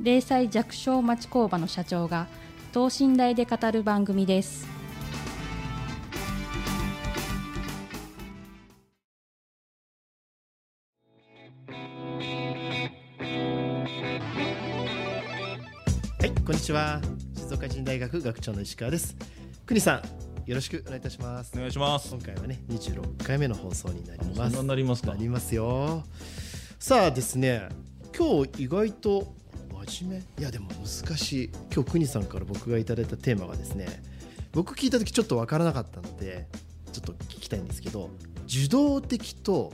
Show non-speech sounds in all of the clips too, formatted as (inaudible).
零細弱小町工場の社長が等身大で語る番組ですはい、こんにちは。静岡人大学学長の石川です。国さん、よろしくお願いいたします。お願いします。今回はね、26回目の放送になります。そんなになりますかなりますよ。さあですね、今日意外と真面目いやでも難しい。今日国さんから僕がいただいたテーマがですね、僕聞いた時ちょっとわからなかったので、ちょっと聞きたいんですけど、受動的と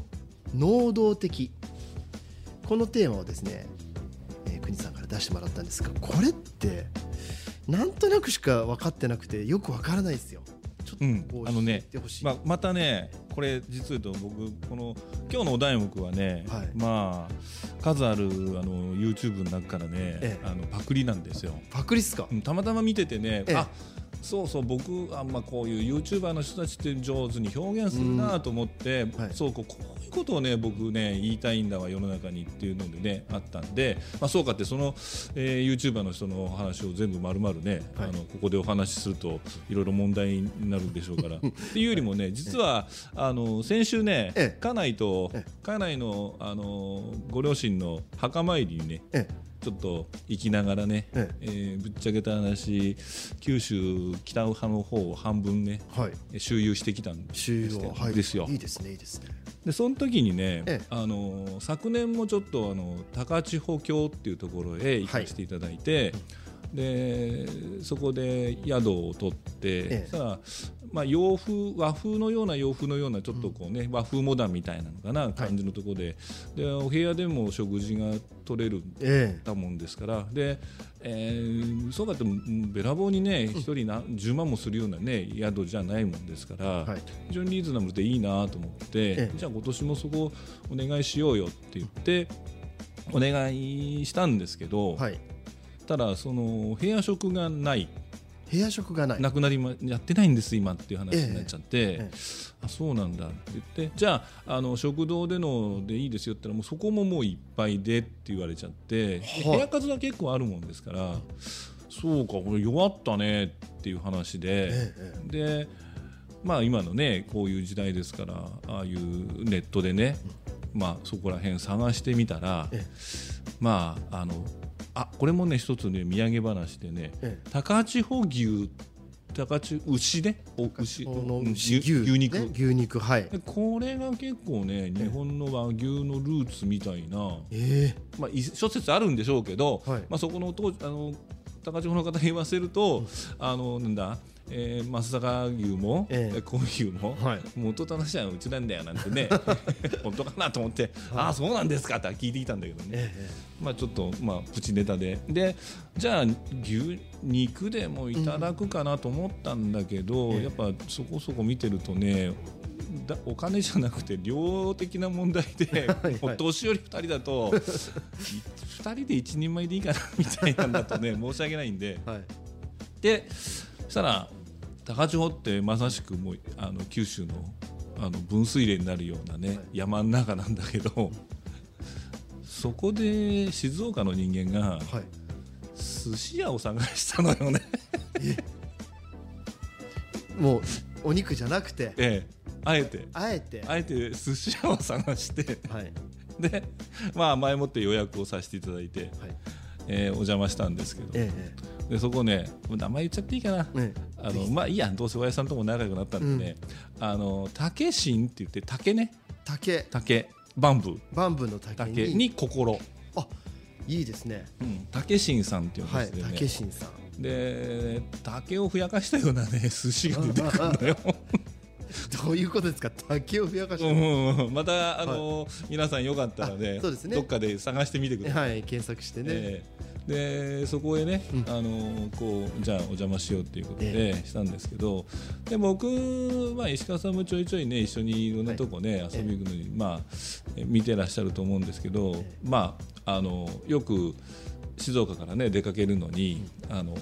能動的。このテーマをですね、えー、国さんから出してもらったんですがこれってなんとなくしか分かってなくてよく分からないですよ。ちょっとうんあのねまあ、またね、これ実を言うと僕この今日のお題目はね、はい。まあ数あるあの YouTube の中からね、ええ。あのパクリなんですよ。パクリっすか？うんたまたま見ててね、ええ。あそうそう僕あんまこういう YouTuber の人たちって上手に表現するなと思って、はい。そうこうこういうことをね僕ね言いたいんだわ世の中にっていうのでねあったんで、まあ、そうかってその、えー、YouTuber の人の話を全部丸々ね、はい。あのここでお話しするといろいろ問題になるでしょうから。(laughs) っていうよりもね実はあの先週ねええ。家内とえ家内のあのご両親の墓参りにねえちょっと行きながらね、ええ。ーぶっちゃけた話九州北派の方を半分ねはい。周遊してきたんです収容はい。ですよ。いいですねいいですね。でその時にね、ええ。あの昨年もちょっとあの高千穂峡っていうところへ行かせていただいて、でそこで宿を取って、ええ。さあまあ、洋風和風のような洋風のようなちょっとこう、ね和風モダンみたいなのかな感じのところで,、でお部屋でも食事が取れるえたもんですから。で、えーそうかってうんべらぼうにね一人な10万もするようなね宿じゃないもんですから、はい。非常にリーズナブルでいいなと思って、ええ。じゃあ今年もそこお願いしようよって言ってお願いしたんですけど、えはいただその部屋食がない。部屋食がない。なくなりまやってないんです今っていう話になっちゃって、ええあそうなんだ。って言ってじゃああの食堂でのでいいですよって言ったらもうそこももういっぱいでって言われちゃって、部屋数が結構あるもんですから、そうかこれ弱ったねっていう話で、ええでまあ今のねこういう時代ですからああいうネットでね、まあそこら辺探してみたら、え。まああのあこれもね一つね土産話でね、ええ。高千穂牛高千牛ね？お牛。牛。牛牛肉、ね牛肉はい。でこれが結構ね日本の和牛のルーツみたいな、えまあ、い諸説あるんでしょうけど、はい。まあ、そこの当時あの高千穂の方に言わせると、あのなんだ、えー、松阪牛も、ええ。えー、牛も、はい。元正しいのはうちなんだよなんてね (laughs) 本当かなと思って、ああそうなんですかって聞いてきたんだけどね、ええまあ、ちょっと、まあ、プチネタで。でじゃあ牛肉でもいただくかなと思ったんだけど、ええ。やっぱそこそこ見てるとねだお金じゃなくて量的な問題で、(laughs) はいお年寄り2人だと2人で1人前でいいかなみたいなんだとね申し訳ないんで。はい。でそしたら高千穂ってまさしくもうあの九州のあの分水嶺になるようなね、はい。山の中なんだけど (laughs) そこで静岡の人間がはい。寿司屋を探したのよね。もうお肉じゃなくて？ええ。あえて。あえて？あえて寿司屋を探して。はい。でまあ前もって予約をさせていただいて、はい。えーお邪魔したんですけど、えでそこね名前言っちゃっていいかな、ええあのまあいいやどうせ親父さんとも仲良くなったんでね、あの竹芯って言って竹ね。竹。竹バンブー。バンブーの竹竹にに心、あいいですね。うん、竹芯さんっていうんはいですよね、竹新さん。で竹をふやかしたようなね (laughs) 寿司が出てくるのよ。(laughs) どそういうことですか？竹をふやかして、うんうんまたあのー皆さんよかったらねあそうですね。どっかで探してみてください。はい検索してね、ええでそこへね、うん。あのこうじゃあお邪魔しようっていうことでえしたんですけど、で僕、まあ、石川さんもちょいちょいね一緒にいろんなとこね、遊びに行くのに、まあ、え見てらっしゃると思うんですけど、ええ。まああのよく静岡からね出かけるのに、あの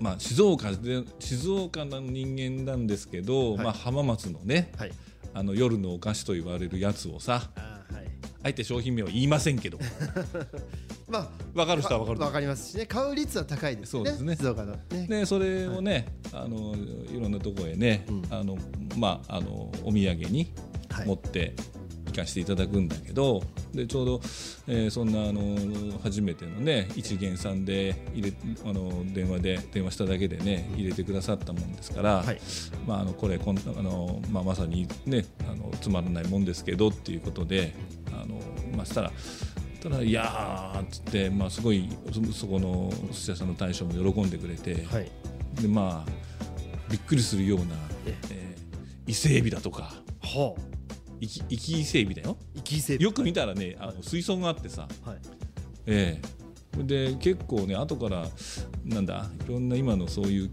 まあ、静岡で静岡の人間なんですけど、はい。まあ、浜松のねはい。あの夜のお菓子と言われるやつをさあーはい。あえて商品名は言いませんけど (laughs) まあ分かる人は分かると。思うわかりますしね。買う率は高いですね。そうですね。静岡のね。でそれをね、あのいろんなところへね、うん。あのまああのお土産にはい。持って行かせていただくんだけど、でちょうど、えーそんなあの初めてのね一元さんで入れあの電話で電話しただけでね入れてくださったもんですから、はい。まああのこれこんあのまあまさにねあのつまらないもんですけどっていうことで、あのまあしたら。ただいやーっつって、まあ、すごいそそこのお寿司屋さんの大将も喜んでくれて、はい。でまあびっくりするような、ええ。ー伊勢エビだとかはあ。生き生き伊勢エビだよ。生き伊勢よく見たらねあの水槽があってさ、はい。ええ。で結構ね後からなんだいろんな今のそういう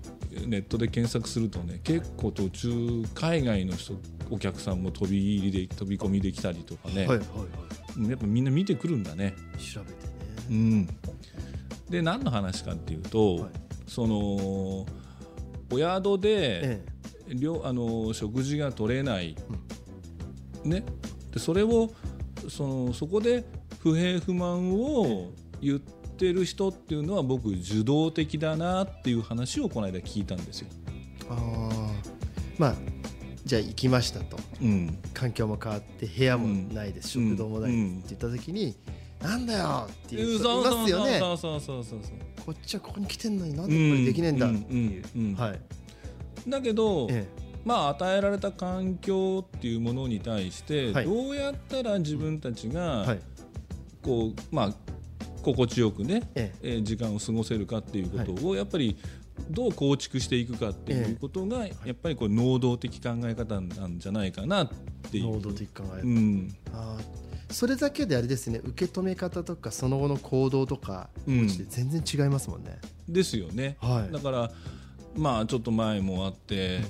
ネットで検索するとね結構途中海外の人お客さんも飛び入りで飛び込みできたりとかね、はいはいはいやっぱみんな見てくるんだね。調べてうねん、で何の話かっていうと、はい。そのお宿で、え量あの食事が取れない、ね、でそれをそのそこで不平不満を言ってる人っていうのは僕受動的だなっていう話をこの間聞いたんですよ。あまあじゃあ行きましたと。うん、環境も変わって部屋もないです、うん。食堂もないです。って言った時に、なんだよっていう人いますよね。そうそうそうそうそう。こっちはここに来てんのになんでこれできねえん。だってい。う、だけど、えまあ、与えられた環境っていうものに対して、はい。どうやったら自分たちえがはい。こう、まあ、心地よくね、ええ。ー時間を過ごせるかっていうことを、やっぱりどう構築していくかっていうことが、やっぱりこう能動的考え方なんじゃないかなっていう。能動的考え、うん。あー。それだけであれですね受け止め方とかその後の行動とか全然違いますもんね、ですよね。はい。だからまあちょっと前もあって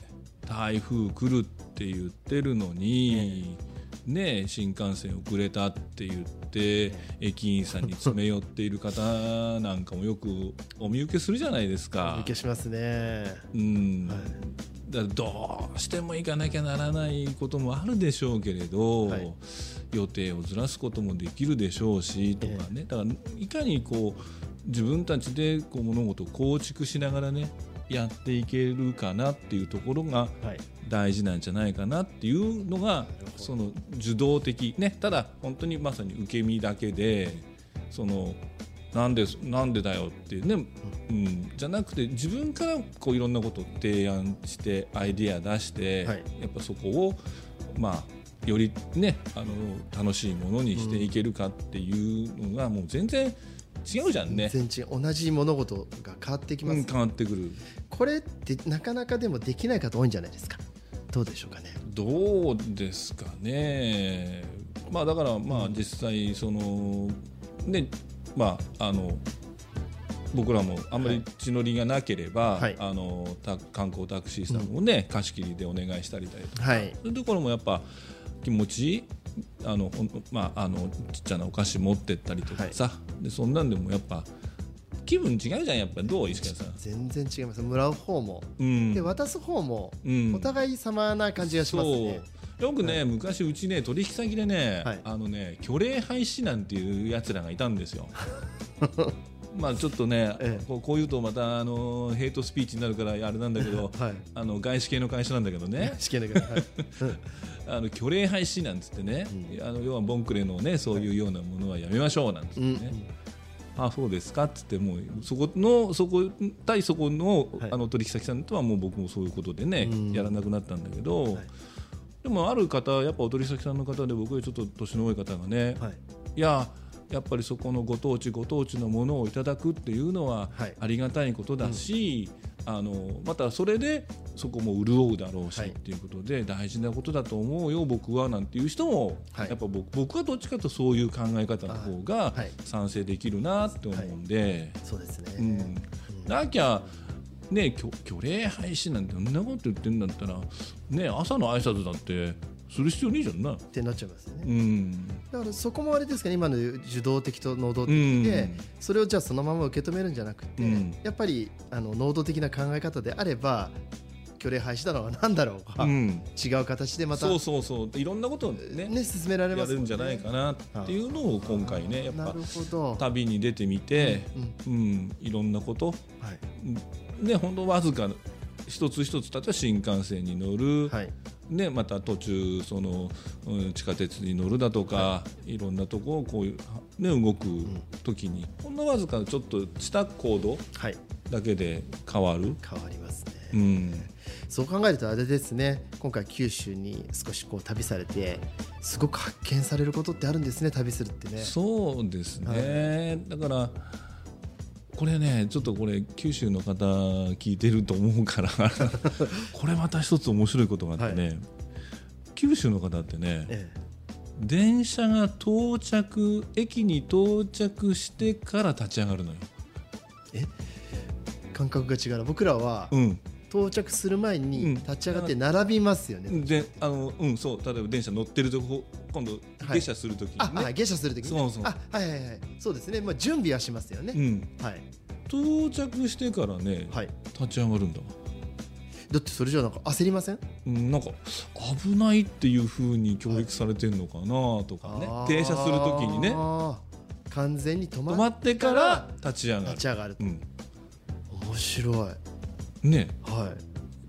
台風来るって言ってるのに、ね、新幹線遅れたって言って駅員さんに詰め寄っている方なんかもよくお見受けするじゃないですか。お。受けしますね。うん。はい。だどうしても行かなきゃならないこともあるでしょうけれど、はい。予定をずらすこともできるでしょうしとかね、だからいかにこう自分たちでこう物事を構築しながらねやっていけるかなっていうところがはい。大事なんじゃないかなっていうのがその受動的ねただ本当にまさに受け身だけでそのなんでなんでだよっていうね、うん、じゃなくて自分からこういろんなことを提案してアイデア出して、はい。やっぱそこをまあよりねあの楽しいものにしていけるかっていうのがもう全然違うじゃんね。全然同じ物事が変わってきます、うん、変わってくる。これってなかなかでもできない方多いんじゃないですか？どうでしょうかね？どうですかね、まあ、だからまあ実際そのねまああの僕らもあんまり血のりがなければ、はい。あのた観光タクシーさんもね、貸し切りでお願いしたりだとか、はい。そういうところもやっぱ気持ちあのまああのちっちゃなお菓子持ってったりとかさ、でそんなんでもやっぱ気分違うじゃんやっぱどう石川さん。全然違います。もらう方も、うん。で渡す方も、うん。お互い様な感じがしますね。よくね、昔うちね取引先でね、はい。あのね虚礼廃止なんていうやつらがいたんですよ。(laughs) まあちょっとね、ええ。こうこう言うとまたあのヘイトスピーチになるからあれなんだけど、(laughs) はい。あの外資系の会社なんだけどね、試験だけど、はい (laughs) あの虚礼廃止なんつってね、あの要はボンクレのねそういうようなものはやめましょうなんつってうんね。あそうですかっつってもうそこのそこ対そこの,、はい。あの取引先さんとはもう僕もそういうことでね、うん。やらなくなったんだけど、はい。でもある方やっぱお取引先さんの方で僕よりちょっと年の多い方がね、はい。いややっぱりそこのご当地ご当地のものをいただくっていうのははい。ありがたいことだし、あのまたそれでそこも潤うだろうし、はいっていうことで大事なことだと思うよ僕はなんていう人も、はいやっぱ僕僕はどっちかというとそういう考え方の方がはい賛成できるなって思うんで、そうですね、うん、なきゃね虚虚礼廃止なんてそんなこと言ってんだったらね朝の挨拶だってする必要ねえじゃんな。ってなっちゃいますよね、うんだからそこもあれですかね今の受動的と能動的うん。で、それをじゃあそのまま受け止めるんじゃなくて、うん。やっぱりあの能動的な考え方であれば虚礼廃止だろうが何だろうが、うん。違う形でまたそうそうそう。いろんなことをねね進められますね。やるんじゃないかなっていうのを今回ねやっぱ旅に出てみて、うん。うん、いろんなこと。はい。ね本当わずか一つ一つ例えば新幹線に乗る、はいね、また途中その、うん、地下鉄に乗るだとか、い、ろんなとこをこういう、ね、動く時に、ほんのわずかちょっとした行動はい。だけで変わる。変わりますね、うん。そう考えるとあれですね。今回九州に少しこう旅されてすごく発見されることってあるんですね旅するってね。そうですね、だからこれねちょっとこれ九州の方聞いてると思うから (laughs) これまた一つ面白いことがあってね、九州の方ってねえ電車が到着駅に到着してから立ち上がるのよ。え？感覚が違うな。僕らはうん、到着する前うん。に立ち上がって並びますよね、であのうんそう。例えば電車乗ってるとこ今度はい下車するときにあ、ね、あ下車するときに、ね、そうそう。あはいはいはい。そうですね。まあ準備はしますよね、うん、はい。到着してからね、はい。立ち上がるんだ。わ。だってそれじゃなんか焦りません？うんなんか危ないっていうふうに教育されてるのかなとかね、停車するときにね。完全に止まってから立ち上がる。立ち上がる、うん、面白い。ね。は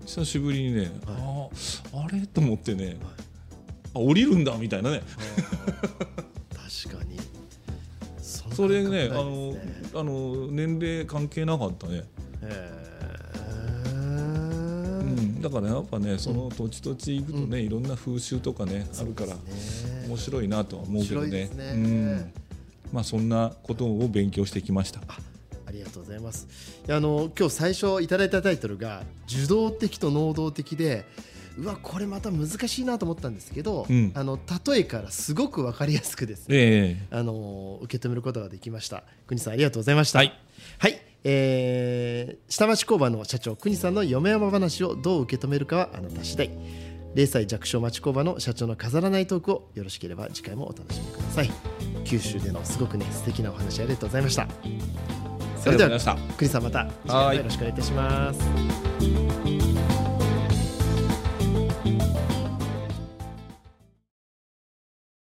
い。久しぶりにね、あああれ？と思ってね、あ降りるんだみたいなね。確かに。(laughs) それねあ感覚ないのあの年齢関係なかったね、だからやっぱねその土地土地行くとね、いろんな風習とかねあるからね。面白いなとは思うけどね。ね。うん。まあ、そんなことを勉強してきました。ありがとうございます。あの今日最初いただいたタイトルが受動的と能動的でうわこれまた難しいなと思ったんですけど、うん。あの例えからすごく分かりやすくです。ねええ。あの受け止めることができました。国さんありがとうございました。はい、はい。えー下町工場の社長国さんの嫁山話をどう受け止めるかはあなた次第。0歳弱小町工場の社長の飾らないトークをよろしければ次回もお楽しみください。九州でのすごくね素敵なお話ありがとうございました。それでは国さんまた次回もよろしくお願いいたします